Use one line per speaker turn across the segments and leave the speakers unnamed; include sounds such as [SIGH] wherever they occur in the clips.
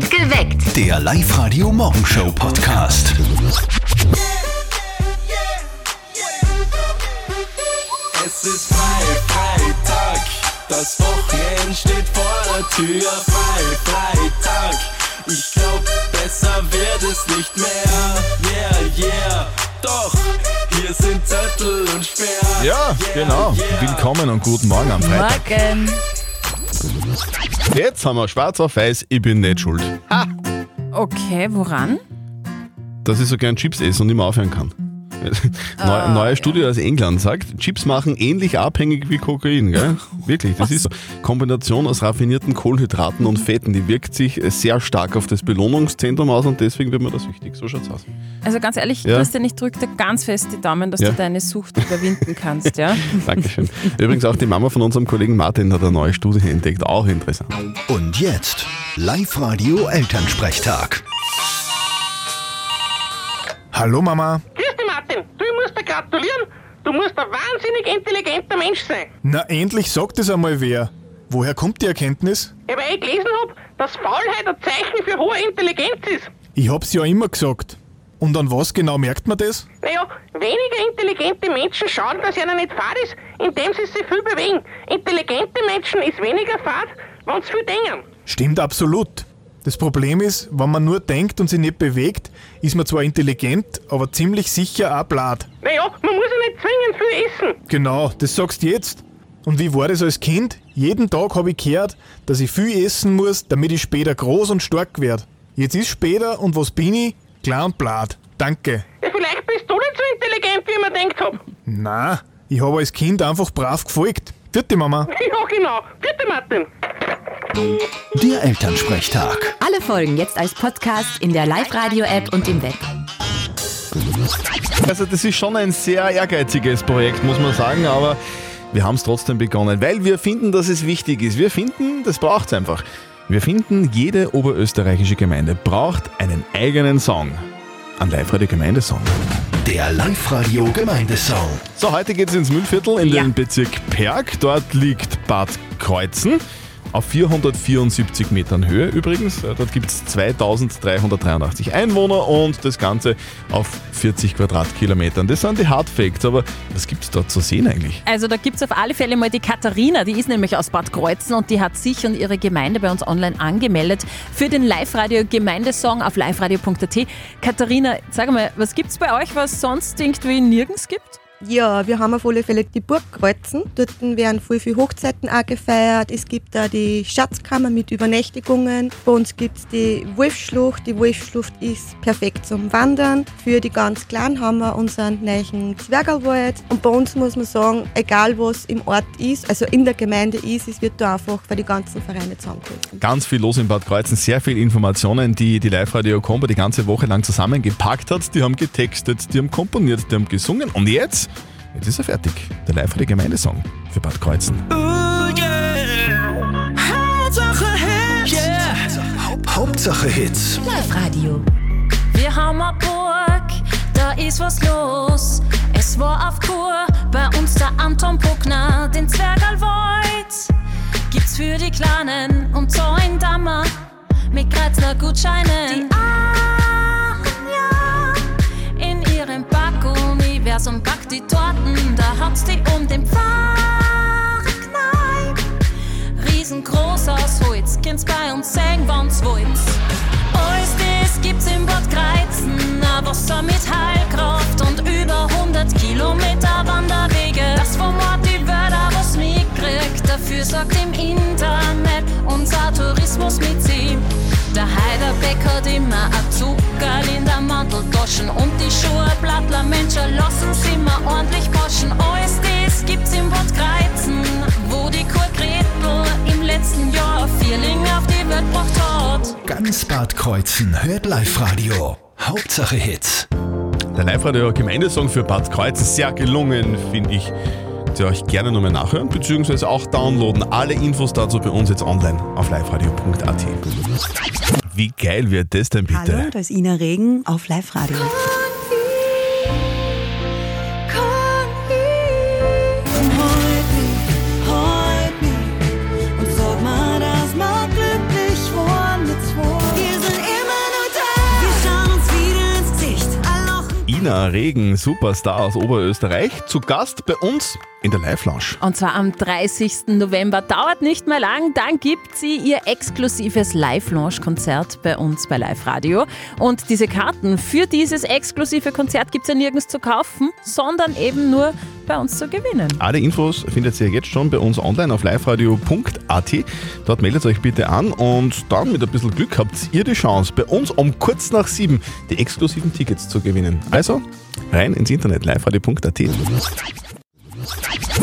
Geweckt.
Der Live-Radio-Morgenshow-Podcast.
Es ist frei, Freitag, das Wochenende steht vor der Tür. Frei, Freitag, ich glaub, besser wird es nicht mehr. Yeah, yeah, doch, hier sind Zettel und Sperr.
Ja,
yeah,
genau.
Yeah.
Willkommen und guten Morgen am Freitag.
Morgen.
Jetzt haben wir schwarz auf weiß, ich bin nicht schuld.
Okay, woran?
Dass ich so gern Chips esse und nicht mehr aufhören kann. Neu, neue Studie aus England sagt, Chips machen ähnlich abhängig wie Kokain. Gell? [LAUGHS] Wirklich, das ist so. Kombination aus raffinierten Kohlenhydraten und Fetten, die wirkt sich sehr stark auf das Belohnungszentrum aus und deswegen wird man das wichtig. So schaut's aus.
Also ganz ehrlich,
Ja.
Christian, ich drücke dir ganz fest die Daumen, dass
Ja.
du deine Sucht überwinden kannst, ja? [LAUGHS]
Dankeschön. Übrigens auch die Mama von unserem Kollegen Martin hat eine neue Studie entdeckt. Auch interessant.
Und jetzt Live-Radio-Elternsprechtag.
Hallo Mama.
Grüß dich, Martin. Du, ich muss dir gratulieren. Du musst ein wahnsinnig intelligenter Mensch sein.
Na endlich sagt es einmal wer. Woher kommt die Erkenntnis?
Ja, weil ich gelesen hab, dass Faulheit ein Zeichen für hohe Intelligenz ist.
Ich hab's ja immer gesagt. Und an was genau merkt man das?
Naja, weniger intelligente Menschen schauen, dass ihnen nicht fad ist, indem sie sich viel bewegen. Intelligente Menschen ist weniger fad, wenn sie viel denken.
Stimmt absolut. Das Problem ist, wenn man nur denkt und sich nicht bewegt, ist man zwar intelligent, aber ziemlich sicher auch blatt.
Naja, man muss ja nicht zwingend viel essen.
Genau, das sagst du jetzt. Und wie war das als Kind? Jeden Tag habe ich gehört, dass ich viel essen muss, damit ich später groß und stark werde. Jetzt ist später und was bin ich? Klar und blatt. Danke.
Ja, vielleicht bist du nicht so intelligent, wie ich mir denkt hab.
Na, ich habe als Kind einfach brav gefolgt. Vierte Mama. [LAUGHS]
Ja, genau. Bitte, Martin.
Der Elternsprechtag.
Alle Folgen jetzt als Podcast in der Live-Radio-App und im Web.
Also das ist schon ein sehr ehrgeiziges Projekt, muss man sagen, aber wir haben es trotzdem begonnen, weil wir finden, dass es wichtig ist. Wir finden, das braucht es einfach. Wir finden, jede oberösterreichische Gemeinde braucht einen eigenen Song. Ein Live-Radio-Gemeindesong.
Der Live-Radio-Gemeindesong.
So, heute geht es ins Müllviertel in
Ja.
den Bezirk Perg. Dort liegt Bad Kreuzen. Auf 474 Metern Höhe übrigens. Dort gibt es 2383 Einwohner und das Ganze auf 40 Quadratkilometern. Das sind die Hard Facts, aber was gibt es dort zu sehen eigentlich?
Also da gibt es auf alle Fälle mal die Katharina, die ist nämlich aus Bad Kreuzen und die hat sich und ihre Gemeinde bei uns online angemeldet für den Live-Radio-Gemeindesong auf liveradio.at. Katharina, sag mal, was gibt's bei euch, was sonst irgendwie nirgends gibt?
Ja, wir haben auf alle Fälle die Burg Kreuzen. Dort werden voll viele Hochzeiten auch gefeiert. Es gibt da die Schatzkammer mit Übernächtigungen. Bei uns gibt es die Wolfsschlucht. Die Wolfsschlucht ist perfekt zum Wandern. Für die ganz Kleinen haben wir unseren neuen Zwergerwald. Und bei uns muss man sagen, egal was im Ort ist, also in der Gemeinde ist, es wird da einfach für die ganzen Vereine zusammengeholfen.
Ganz viel los in Bad Kreuzen, sehr viele Informationen, die die Live-Radio-Combo die ganze Woche lang zusammengepackt hat. Die haben getextet, die haben komponiert, die haben gesungen und jetzt, jetzt ist er fertig. Der Live-Radio-Gemeindesong für Bad Kreuzen.
Hauptsache Hits.
Live-Radio.
Wir haben eine Burg, da ist was los. Es war auf Kur, bei uns der Anton Bruckner, den Zwergalwald. Gibt's für die Kleinen und so ein Dammer mit Kreuzner Gutscheinen. Die Backuniversum backt die Torten, da hat's die um den Pfarrkneip. Riesengroß aus Holz, kind's bei uns sehen, wann's wollt. Alles das gibt's im Bad Kreuzen, ein Wasser mit Heilkraft und über 100 Kilometer Wanderwege. Das vom Ort die Wörter, was mitkriegt, dafür sagt im Internet unser Tourismus mit sie. Der Heiderbeck hat immer ein Zuckerl in der Manteltaschen und die Schuhe Blattler Menschen lassen sie mal ordentlich waschen. Alles das gibt's im Bad Kreuzen, wo die Kur Gretel im letzten Jahr Vierling auf die Welt gebracht hat.
Ganz Bad Kreuzen hört Live-Radio. Hauptsache Hits.
Der Live-Radio-Gemeindesong für Bad Kreuzen, sehr gelungen, finde ich. Könnt ihr euch gerne nochmal nachhören, beziehungsweise auch downloaden. Alle Infos dazu bei uns jetzt online auf liveradio.at. Wie geil wird das denn bitte?
Hallo, da ist Ina Regen auf Live-Radio.
Und
Katharina Regen, Superstar aus Oberösterreich, zu Gast bei uns in der Live-Lounge.
Und zwar am 30. November. Dauert nicht mehr lang, dann gibt sie ihr exklusives Live-Launch-Konzert bei uns bei Live Radio. Und diese Karten für dieses exklusive Konzert gibt es ja nirgends zu kaufen, sondern eben nur bei uns zu gewinnen.
Alle Infos findet ihr jetzt schon bei uns online auf liveradio.at. Dort meldet euch bitte an und dann mit ein bisschen Glück habt ihr die Chance, bei uns um kurz nach sieben die exklusiven Tickets zu gewinnen. Also rein ins Internet liveradio.at.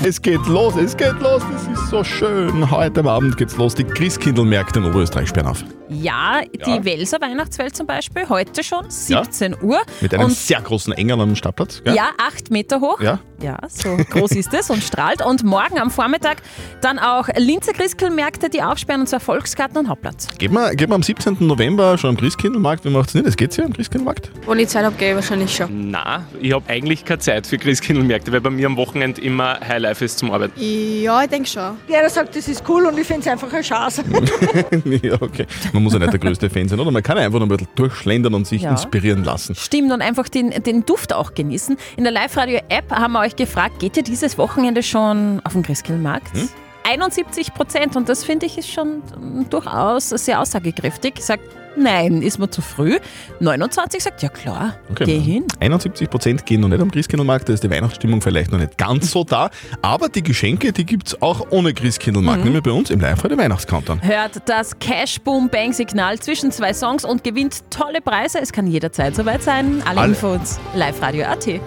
Es geht los, es geht los, das ist so schön. Heute Abend geht's los. Die Christkindlmärkte in Oberösterreich sperren auf.
Ja, die
Ja.
Welser Weihnachtswelt zum Beispiel, heute schon,
Ja.
17 Uhr.
Mit einem
Und
sehr großen Engel am Stadtplatz. gell?
Ja, acht Meter hoch.
Ja.
Ja, so groß ist es und strahlt. Und morgen am Vormittag dann auch Linzer Christkindlmärkte, die aufsperren, und zwar Volksgarten und Hauptplatz.
Geht man, geht man am 17. November schon am Christkindlmarkt? Wie macht's nicht? Das geht's ja am Christkindlmarkt?
Wenn ich Zeit habe, gehe ich wahrscheinlich schon.
Na, ich habe eigentlich keine Zeit für Christkindlmärkte, weil bei mir am Wochenende immer Highlife ist zum Arbeiten.
Ja, ich denke schon.
Jeder sagt, das ist cool und ich finde es einfach eine Chance. [LAUGHS]
ja, okay. Man muss ja nicht der größte Fan sein, oder? Man kann ja einfach nur ein bisschen durchschlendern und sich
Ja.
inspirieren lassen.
Stimmt und einfach den, den Duft auch genießen. In der Live-Radio-App haben wir euch gefragt, geht ihr dieses Wochenende schon auf den Christkindlmarkt?
Hm?
71 Prozent und das finde ich ist schon durchaus sehr aussagekräftig. Sagt, nein, ist mir zu früh. 29 sagt, ja klar,
Okay.
geh hin.
71% gehen noch nicht am Christkindlmarkt, da ist die Weihnachtsstimmung vielleicht noch nicht ganz so da. Aber die Geschenke, die gibt's auch ohne Christkindlmarkt,
Mhm.
nämlich bei uns im Live-Radio Weihnachtscountdown.
Hört das Cash Boom Bang Signal zwischen zwei Songs und gewinnt tolle Preise. Es kann jederzeit soweit sein. Alle,
Alle-
Infos live radio AT.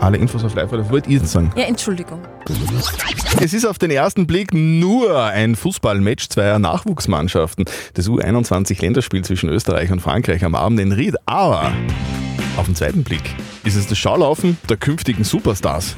Alle Infos auf Live-Radio. Wollt ihr sagen?
Ja, Entschuldigung.
Es ist auf den ersten Blick nur ein Fußballmatch zweier Nachwuchsmannschaften. Das U21-Länderspiel zwischen Österreich und Frankreich am Abend in Ried. Aber auf den zweiten Blick ist es das Schaulaufen der künftigen Superstars.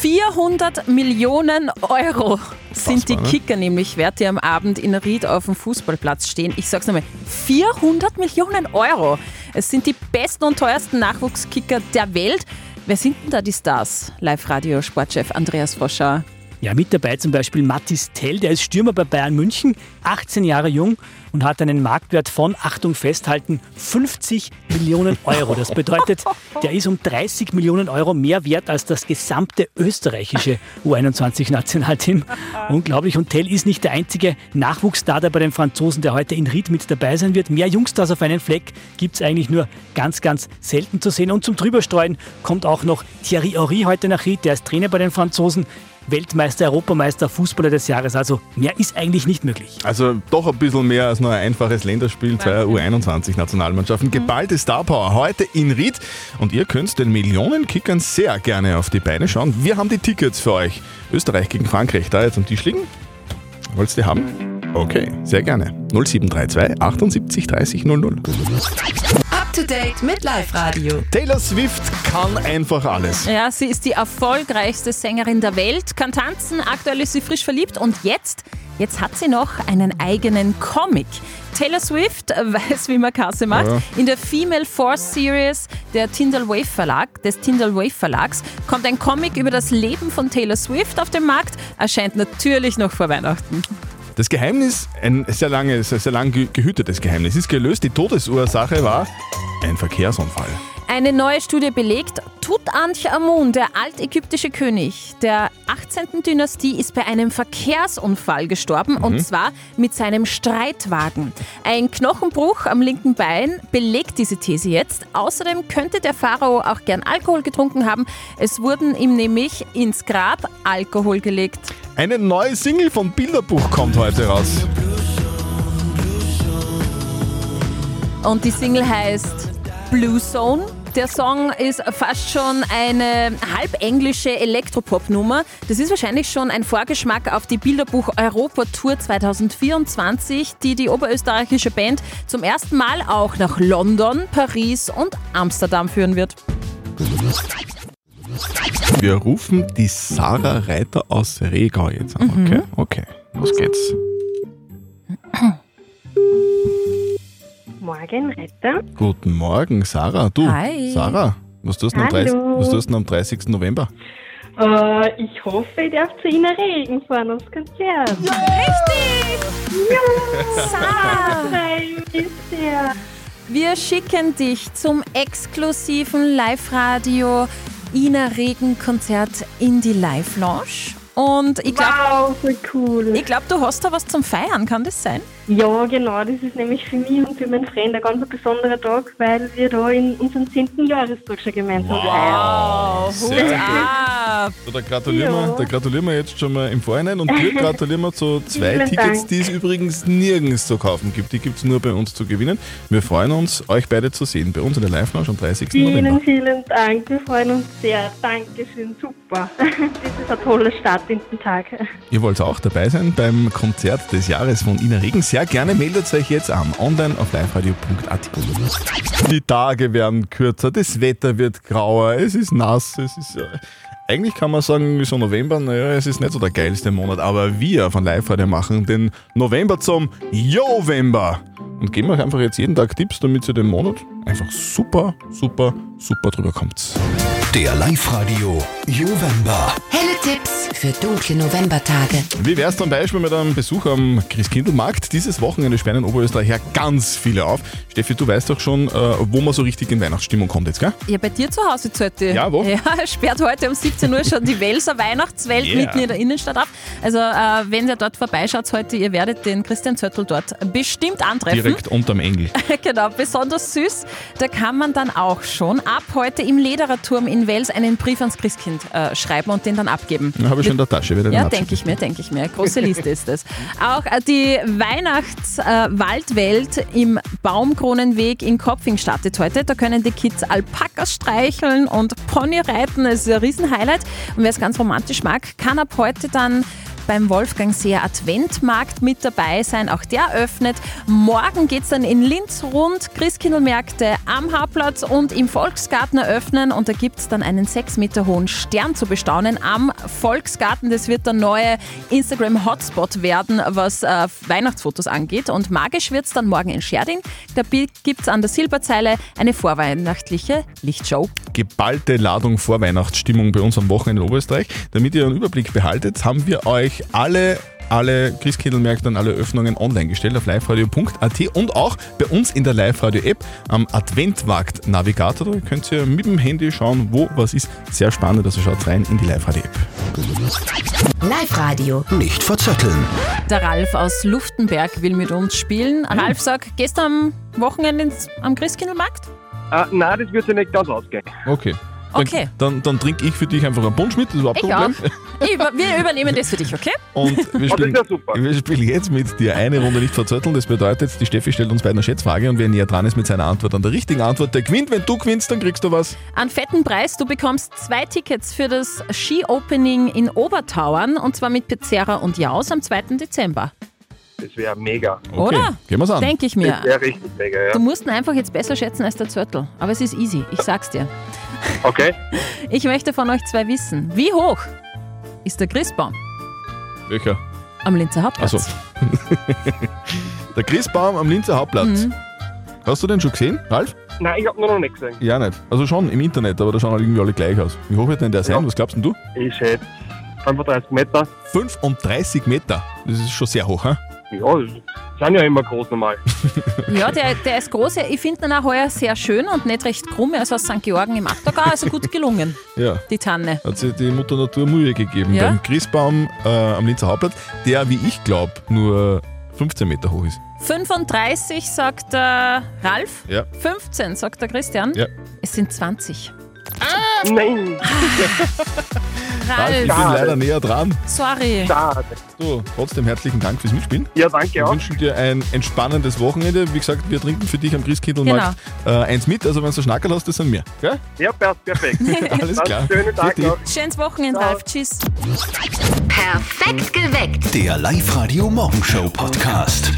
400 Millionen Euro sind die
ne?
Kicker nämlich wert, die am Abend in Ried auf dem Fußballplatz stehen. Ich sag's nochmal, 400 Millionen Euro. Es sind die besten und teuersten Nachwuchskicker der Welt. Wer sind denn da die Stars? Live-Radio-Sportchef Andreas Foscher.
Ja, mit dabei zum Beispiel Mathis Tell, der ist Stürmer bei Bayern München, 18 Jahre jung und hat einen Marktwert von, Achtung festhalten, 50 Millionen Euro. Das bedeutet, der ist um 30 Millionen Euro mehr wert als das gesamte österreichische U21-Nationalteam. Unglaublich. Und Tell ist nicht der einzige Nachwuchsstar der bei den Franzosen, der heute in Ried mit dabei sein wird. Mehr Jungstars auf einen Fleck gibt es eigentlich nur ganz, ganz selten zu sehen. Und zum Drüberstreuen kommt auch noch Thierry Henry heute nach Ried, der ist Trainer bei den Franzosen. Weltmeister, Europameister, Fußballer des Jahres. Also mehr ist eigentlich nicht möglich.
Also doch ein bisschen mehr als nur ein einfaches Länderspiel zweier U21-Nationalmannschaften. Geballte Starpower heute in Ried. Und ihr könnt den Millionenkickern sehr gerne auf die Beine schauen. Wir haben die Tickets für euch. Österreich gegen Frankreich da jetzt am Tisch liegen. Wollt ihr die haben? Okay, sehr gerne. 0732 78 30 00.
To date mit Live Radio.
Taylor Swift kann einfach alles.
Ja, sie ist die erfolgreichste Sängerin der Welt, kann tanzen, aktuell ist sie frisch verliebt und jetzt, jetzt hat sie noch einen eigenen Comic. Taylor Swift weiß, wie man Kasse macht.
Ja.
In der Female Force Series der Tyndall Wave Verlag, des Tyndall Wave Verlags kommt ein Comic über das Leben von Taylor Swift auf den Markt, erscheint natürlich noch vor Weihnachten.
Das Geheimnis, ein sehr langes, sehr lang ge- gehütetes Geheimnis, ist gelöst. Die Todesursache war ein Verkehrsunfall.
Eine neue Studie belegt, Tutanchamun, der altägyptische König der 18. Dynastie, ist bei einem Verkehrsunfall gestorben
Mhm.
und zwar mit seinem Streitwagen. Ein Knochenbruch am linken Bein belegt diese These jetzt. Außerdem könnte der Pharao auch gern Alkohol getrunken haben. Es wurden ihm nämlich ins Grab Alkohol gelegt.
Eine neue Single von Bilderbuch kommt heute raus.
Und die Single heißt Blue Zone. Der Song ist fast schon eine halb englische Elektropop-Nummer. Das ist wahrscheinlich schon ein Vorgeschmack auf die Bilderbuch Europa Tour 2024, die die oberösterreichische Band zum ersten Mal auch nach London, Paris und Amsterdam führen wird.
Wir rufen die Sarah Reiter aus Regau jetzt an.
Mhm.
Okay, okay, los geht's.
Morgen, Retter.
Guten Morgen, Sarah. Du,
Hi.
Sarah, was tust du am, 30,
Hallo.
was tust du am 30. November?
Äh, ich hoffe, ich darf zu Ihnen Regen fahren aufs Konzert.
Richtig!
Ja! Sarah! Sehr.
Wir schicken dich zum exklusiven Live-Radio Ina Regen Konzert in die Live-Lounge. Und ich glaube,
Wow, so cool.
ich glaub, du hast da was zum Feiern, kann das sein?
Ja, genau. Das ist nämlich für mich und für meinen Freund ein ganz besonderer Tag, weil wir da in unserem 10. Jahrestag schon gemeinsam feiern.
Sehr gut.
ab!
So, da, gratulieren
Ja.
wir, da gratulieren wir jetzt schon mal im Vorhinein und dir [LAUGHS] gratulieren wir zu zwei
Vielen
Tickets,
Dank.
die es übrigens nirgends zu kaufen gibt. Die gibt es nur bei uns zu gewinnen. Wir freuen uns, euch beide zu sehen bei uns in der Live-Lounge am 30.
Vielen,
November.
vielen Dank. Wir freuen uns sehr. Dankeschön. Super. [LAUGHS] Das ist ein toller Start in den Tag.
Ihr wollt auch dabei sein beim Konzert des Jahres von Ina Regen. Sehr gerne meldet euch jetzt an, online auf liveradio.at. Die Tage werden kürzer, das Wetter wird grauer, es ist nass, es ist... Äh, eigentlich kann man sagen, so November, naja, es ist nicht so der geilste Monat, aber wir von Live Radio machen den November zum Jovember und geben euch einfach jetzt jeden Tag Tipps, damit ihr den Monat einfach super, super, super drüber kommt.
Der Live-Radio Jovember.
Helle Tipps für dunkle Novembertage.
Wie wär's zum Beispiel mit einem Besuch am Christkindlmarkt? Dieses Wochenende sperren in Oberösterreich ja ganz viele auf. Steffi, du weißt doch schon, äh, wo man so richtig in Weihnachtsstimmung kommt jetzt, gell?
Ja, bei dir zu Hause zahlt die.
Ja, wo?
Ja, sperrt heute um 17 Uhr schon die Welser Weihnachtswelt
Yeah.
mitten in der Innenstadt auf. Also, äh, wenn ihr dort vorbeischaut heute, ihr werdet den Christian Zöttl dort bestimmt antreffen.
Direkt unterm Engel. [LAUGHS]
genau, besonders süß. Da kann man dann auch schon ab heute im Ledererturm in Wels einen Brief ans Christkind äh, schreiben und den dann abgeben.
Den habe ich schon in der Tasche. Werde
Ja,
den
denke ich mir, denke ich mir. Große Liste ist es. Auch äh, die Weihnachtswaldwelt im Baumkronenweg in Kopfing startet heute. Da können die Kids Alpakas streicheln und Pony reiten. Das ist ein Riesenhighlight. Und wer es ganz romantisch mag, kann ab heute dann beim Wolfgang Seer Adventmarkt mit dabei sein. Auch der öffnet. Morgen geht es dann in Linz rund. Christkindlmärkte am Hauptplatz und im Volksgarten eröffnen. Und da gibt es dann einen sechs Meter hohen Stern zu bestaunen am Volksgarten. Das wird der neue Instagram-Hotspot werden, was äh, Weihnachtsfotos angeht. Und magisch wird es dann morgen in Scherding. Da gibt es an der Silberzeile eine vorweihnachtliche Lichtshow.
Geballte Ladung Vorweihnachtsstimmung bei uns am Wochenende in Oberösterreich. Damit ihr einen Überblick behaltet, haben wir euch alle alle Christkindlmärkte und alle Öffnungen online gestellt auf liveradio.at und auch bei uns in der Live-Radio-App am Adventmarkt-Navigator. Da könnt ihr mit dem Handy schauen, wo was ist. Sehr spannend, also schaut rein in die Live-Radio-App.
Live-Radio.
Nicht verzetteln.
Der Ralf aus Luftenberg will mit uns spielen. Ralf, sag, gehst du am Wochenende ins, am Christkindlmarkt?
Ah, nein, das wird sich nicht ganz ausgehen.
Okay. Dann,
Okay.
Dann, dann trinke ich für dich einfach einen Punsch mit, das ist überhaupt
Ich
kein
auch.
Problem.
Ich über, wir übernehmen das für dich, okay?
Und [LAUGHS] wir
Oh,
spielen,
das ist ja super.
wir spielen jetzt mit dir eine Runde nicht verzötteln. Das bedeutet, die Steffi stellt uns beiden eine Schätzfrage und wer näher dran ist mit seiner Antwort an der richtigen Antwort, der gewinnt. Wenn du gewinnst, dann kriegst du was.
Einen fetten Preis. Du bekommst zwei Tickets für das Ski-Opening in Obertauern und zwar mit Pizzera und Jaus am 2. Dezember.
Das wäre mega.
Oder?
Gehen wir's an.
Denke ich mir.
Das wäre richtig mega, ja.
Du musst ihn einfach jetzt besser schätzen als der Zörtel. Aber es ist easy, ich sag's dir.
Okay.
Ich möchte von euch zwei wissen, wie hoch ist der Christbaum
Welcher?
am Linzer Hauptplatz?
Also, [LAUGHS] der Christbaum am Linzer Hauptplatz.
Mhm.
Hast du den schon gesehen, Ralf?
Nein, ich habe noch nicht gesehen.
Ja, nicht. Also schon im Internet, aber da schauen halt irgendwie alle gleich aus. Wie hoch wird denn der sein? Was glaubst denn du?
Ich schätze 35 Meter.
35 Meter. Das ist schon sehr hoch, hä?
Ja, das sind ja immer groß normal.
Ja, der, der ist groß. Ich finde ihn auch heuer sehr schön und nicht recht krumm. Er ist aus St. Georgen im Achtergau, also gut gelungen, [LAUGHS]
Ja.
die Tanne.
Hat sich die Mutter Natur Mühe gegeben.
Ja?
Beim Christbaum äh, am Linzer Hauptplatz, der, wie ich glaube, nur 15 Meter hoch ist.
35 sagt der Ralf,
Ja.
15 sagt der Christian.
Ja.
Es sind 20.
Nein. [LAUGHS]
Ralf, ich bin leider näher dran.
sorry.
Schade.
So, trotzdem herzlichen Dank fürs Mitspielen.
Ja, danke
Wir
auch.
wünschen dir ein entspannendes Wochenende. Wie gesagt, wir trinken für dich am Christkindlmarkt
Genau.
äh, eins mit. Also wenn du Schnackerl hast, das sind wir. Gell?
Ja, perfekt. [LAUGHS]
Alles klar.
Schönen Tag noch.
Schönes Wochenende, Ralf. Tschüss.
Perfekt geweckt.
Der Live-Radio Morgenshow Podcast.